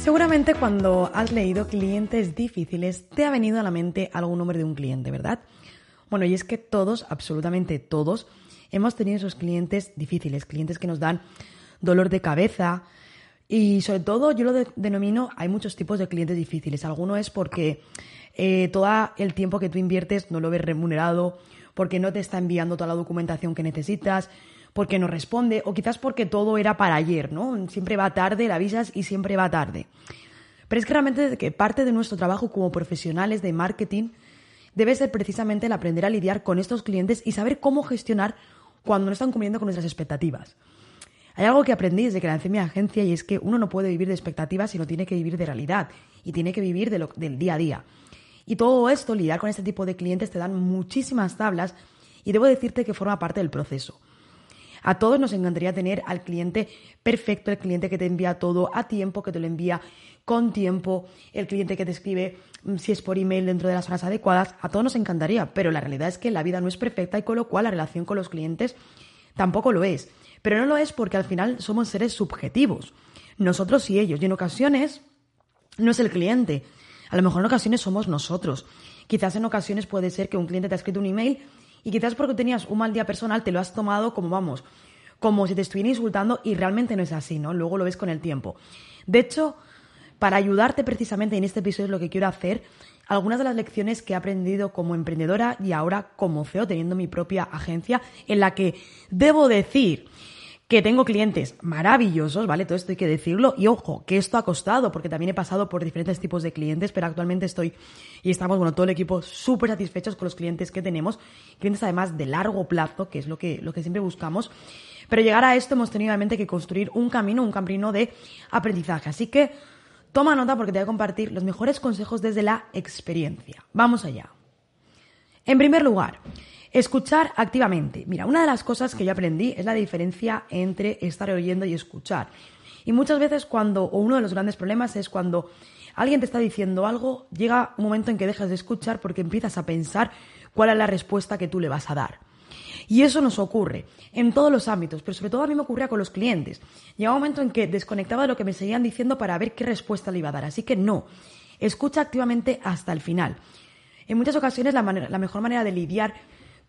Seguramente cuando has leído clientes difíciles te ha venido a la mente algún nombre de un cliente, ¿verdad? Bueno, y es que todos, absolutamente todos, hemos tenido esos clientes difíciles, clientes que nos dan dolor de cabeza, y sobre todo yo lo denomino, hay muchos tipos de clientes difíciles. Alguno es porque eh, todo el tiempo que tú inviertes no lo ves remunerado, porque no te está enviando toda la documentación que necesitas, porque no responde, o quizás porque todo era para ayer, ¿no? Siempre va tarde, la avisas y siempre va tarde. Pero es que realmente que parte de nuestro trabajo como profesionales de marketing debe ser precisamente el aprender a lidiar con estos clientes y saber cómo gestionar cuando no están cumpliendo con nuestras expectativas. Hay algo que aprendí desde que lancé mi agencia y es que uno no puede vivir de expectativas, sino tiene que vivir de realidad y tiene que vivir del día a día. Y todo esto, lidiar con este tipo de clientes, te dan muchísimas tablas y debo decirte que forma parte del proceso. A todos nos encantaría tener al cliente perfecto, el cliente que te envía todo a tiempo, que te lo envía con tiempo, el cliente que te escribe mm, si es por email dentro de las horas adecuadas. A todos nos encantaría, pero la realidad es que la vida no es perfecta y con lo cual la relación con los clientes tampoco lo es. Pero no lo es porque al final somos seres subjetivos. Nosotros y ellos. Y en ocasiones no es el cliente. A lo mejor en ocasiones somos nosotros. Quizás en ocasiones puede ser que un cliente te ha escrito un email y quizás porque tenías un mal día personal te lo has tomado como vamos, como si te estuviera insultando y realmente no es así, ¿no? Luego lo ves con el tiempo. De hecho, para ayudarte precisamente en este episodio es lo que quiero hacer, algunas de las lecciones que he aprendido como emprendedora y ahora como CEO, teniendo mi propia agencia, en la que debo decir que tengo clientes maravillosos, ¿vale? Todo esto hay que decirlo. Y ojo, que esto ha costado, porque también he pasado por diferentes tipos de clientes, pero actualmente estoy y estamos, bueno, todo el equipo súper satisfechos con los clientes que tenemos. Clientes además de largo plazo, que es lo que, lo que siempre buscamos. Pero llegar a esto hemos tenido realmente que construir un camino, un camino de aprendizaje. Así que toma nota porque te voy a compartir los mejores consejos desde la experiencia. Vamos allá. En primer lugar, Escuchar activamente. Mira, una de las cosas que yo aprendí es la diferencia entre estar oyendo y escuchar. Y muchas veces cuando, o uno de los grandes problemas es cuando alguien te está diciendo algo, llega un momento en que dejas de escuchar porque empiezas a pensar cuál es la respuesta que tú le vas a dar. Y eso nos ocurre en todos los ámbitos, pero sobre todo a mí me ocurría con los clientes. Llega un momento en que desconectaba de lo que me seguían diciendo para ver qué respuesta le iba a dar. Así que no, escucha activamente hasta el final. En muchas ocasiones la, la mejor manera de lidiar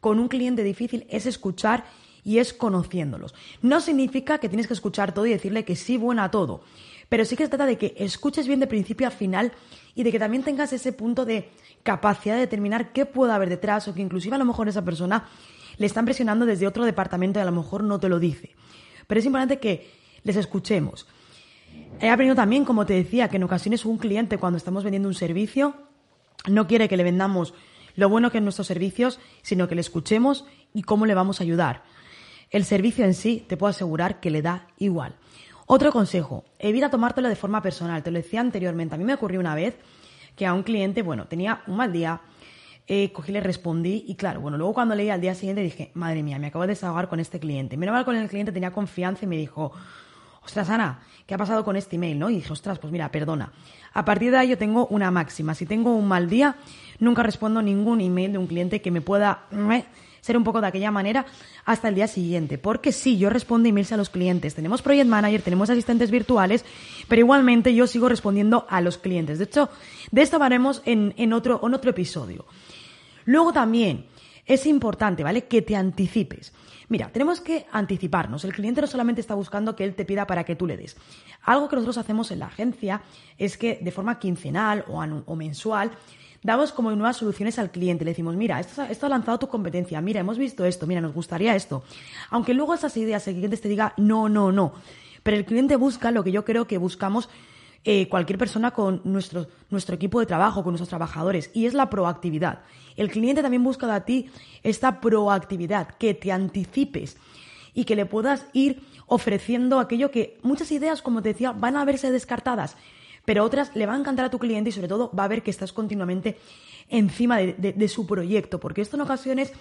con un cliente difícil es escuchar y es conociéndolos. No significa que tienes que escuchar todo y decirle que sí, bueno a todo, pero sí que se trata de que escuches bien de principio a final y de que también tengas ese punto de capacidad de determinar qué puede haber detrás o que inclusive a lo mejor esa persona le están presionando desde otro departamento y a lo mejor no te lo dice. Pero es importante que les escuchemos. He aprendido también, como te decía, que en ocasiones un cliente cuando estamos vendiendo un servicio no quiere que le vendamos lo bueno que es nuestros servicios, sino que le escuchemos y cómo le vamos a ayudar. El servicio en sí te puedo asegurar que le da igual. Otro consejo, evita tomártelo de forma personal. Te lo decía anteriormente. A mí me ocurrió una vez que a un cliente, bueno, tenía un mal día, eh, cogí, le respondí y claro, bueno, luego cuando leí al día siguiente dije, madre mía, me acabo de desahogar con este cliente. Menos mal con el cliente tenía confianza y me dijo, ostras, Ana, ¿qué ha pasado con este email? ¿no? Y dije, ostras, pues mira, perdona. A partir de ahí yo tengo una máxima. Si tengo un mal día, nunca respondo ningún email de un cliente que me pueda ser un poco de aquella manera hasta el día siguiente. Porque sí, yo respondo emails a los clientes. Tenemos project manager, tenemos asistentes virtuales, pero igualmente yo sigo respondiendo a los clientes. De hecho, de esto hablaremos en, en, otro, en otro episodio. Luego también es importante, ¿vale? Que te anticipes. Mira, tenemos que anticiparnos. El cliente no solamente está buscando que él te pida para que tú le des. Algo que nosotros hacemos en la agencia es que de forma quincenal o, mensual damos como nuevas soluciones al cliente. Le decimos, mira, esto, esto, ha lanzado tu competencia, mira, hemos visto esto, mira, nos gustaría esto. Aunque luego esas ideas el cliente te diga, no, no, no. Pero el cliente busca lo que yo creo que buscamos eh, cualquier persona con nuestro, nuestro equipo de trabajo, con nuestros trabajadores, y es la proactividad. El cliente también busca de ti esta proactividad, que te anticipes y que le puedas ir ofreciendo aquello que muchas ideas, como te decía, van a verse descartadas, pero otras le va a encantar a tu cliente y sobre todo va a ver que estás continuamente encima de, su proyecto, porque esto en ocasiones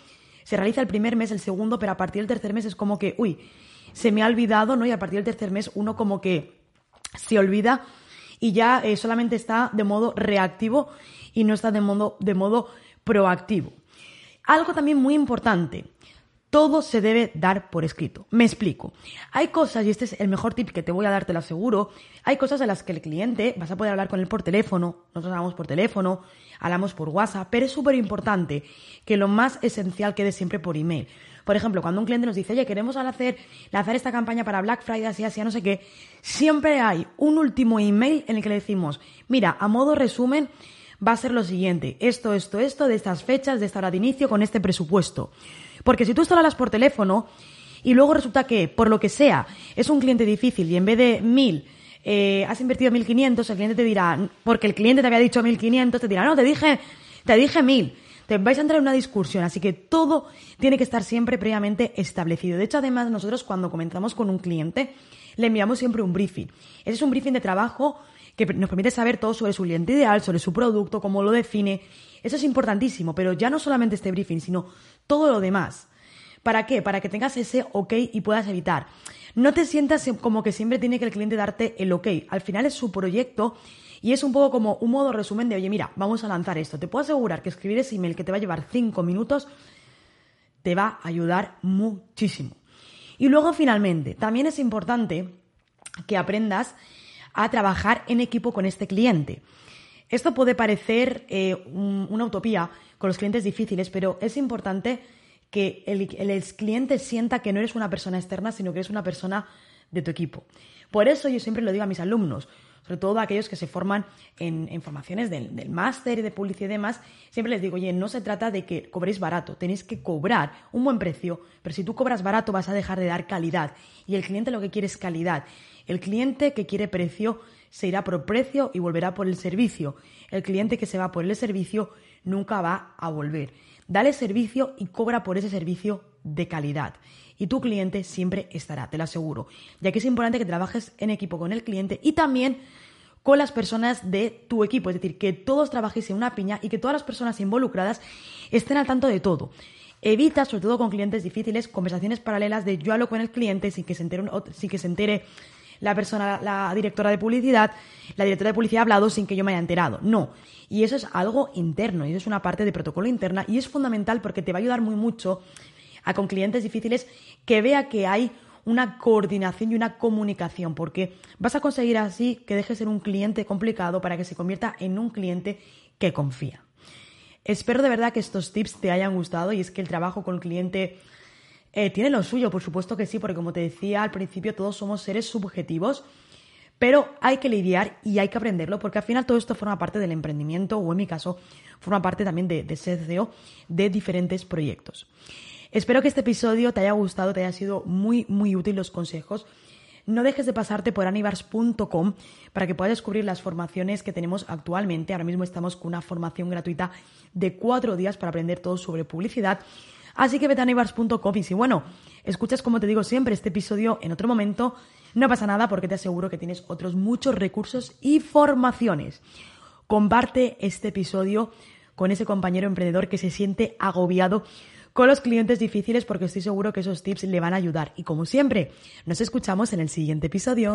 se realiza el primer mes, el segundo, pero a partir del tercer mes es como que, uy, se me ha olvidado, ¿no? Y a partir del tercer mes uno como que se olvida y ya eh, solamente está de modo reactivo y no está de modo, de modo proactivo. Algo también muy importante, todo se debe dar por escrito. Me explico. Hay cosas, y este es el mejor tip que te voy a dar, te lo aseguro, hay cosas en las que el cliente, vas a poder hablar con él por teléfono, nosotros hablamos por teléfono, hablamos por WhatsApp, pero es súper importante que lo más esencial quede siempre por email. Por ejemplo, cuando un cliente nos dice, oye, queremos hacer, lanzar esta campaña para Black Friday, así, así, no sé qué, siempre hay un último email en el que le decimos, mira, a modo resumen, va a ser lo siguiente, esto, esto, esto, de estas fechas, de esta hora de inicio, con este presupuesto. Porque si tú esto lo hablas por teléfono y luego resulta que, por lo que sea, es un cliente difícil y en vez de mil eh, has invertido 1.500, el cliente te dirá, porque el cliente te había dicho 1.500, te dirá, no, te dije, te dije 1.000. Vais a entrar en una discusión, así que todo tiene que estar siempre previamente establecido. De hecho, además, nosotros cuando comenzamos con un cliente, le enviamos siempre un briefing. Ese es un briefing de trabajo que nos permite saber todo sobre su cliente ideal, sobre su producto, cómo lo define. Eso es importantísimo, pero ya no solamente este briefing, sino todo lo demás. ¿Para qué? Para que tengas ese ok y puedas evitar. No te sientas como que siempre tiene que el cliente darte el ok. Al final es su proyecto y es un poco como un modo resumen de, oye, mira, vamos a lanzar esto. Te puedo asegurar que escribir ese email que te va a llevar cinco minutos te va a ayudar muchísimo. Y luego, finalmente, también es importante que aprendas a trabajar en equipo con este cliente. Esto puede parecer eh, una utopía con los clientes difíciles, pero es importante que el, cliente sienta que no eres una persona externa, sino que eres una persona de tu equipo. Por eso yo siempre lo digo a mis alumnos, sobre todo aquellos que se forman en, formaciones del, del máster de publicidad y demás, siempre les digo, oye, no se trata de que cobréis barato, tenéis que cobrar un buen precio, pero si tú cobras barato vas a dejar de dar calidad y el cliente lo que quiere es calidad. El cliente que quiere precio se irá por precio y volverá por el servicio. El cliente que se va por el servicio nunca va a volver. Dale servicio y cobra por ese servicio de calidad. Y tu cliente siempre estará, te lo aseguro. Ya que es importante que trabajes en equipo con el cliente y también con las personas de tu equipo. Es decir, que todos trabajéis en una piña y que todas las personas involucradas estén al tanto de todo. Evita, sobre todo con clientes difíciles, conversaciones paralelas de yo hablo con el cliente sin que se entere, sin que se entere la persona, la directora de publicidad, la directora de publicidad ha hablado sin que yo me haya enterado. No. Y eso es algo interno, y eso es una parte de protocolo interna, y es fundamental porque te va a ayudar muy mucho a con clientes difíciles que vea que hay una coordinación y una comunicación, porque vas a conseguir así que deje de ser un cliente complicado para que se convierta en un cliente que confía. Espero de verdad que estos tips te hayan gustado y es que el trabajo con el cliente eh, tiene lo suyo, por supuesto que sí, porque como te decía al principio, todos somos seres subjetivos, pero hay que lidiar y hay que aprenderlo, porque al final todo esto forma parte del emprendimiento, o en mi caso, forma parte también de, de ser CEO de diferentes proyectos. Espero que este episodio te haya gustado, te haya sido muy, muy útil los consejos. No dejes de pasarte por anibars.com para que puedas descubrir las formaciones que tenemos actualmente. Ahora mismo estamos con una formación gratuita de cuatro días para aprender todo sobre publicidad Así que vete a y si bueno, escuchas como te digo siempre este episodio en otro momento, no pasa nada porque te aseguro que tienes otros muchos recursos y formaciones. Comparte este episodio con ese compañero emprendedor que se siente agobiado con los clientes difíciles porque estoy seguro que esos tips le van a ayudar. Y como siempre, nos escuchamos en el siguiente episodio.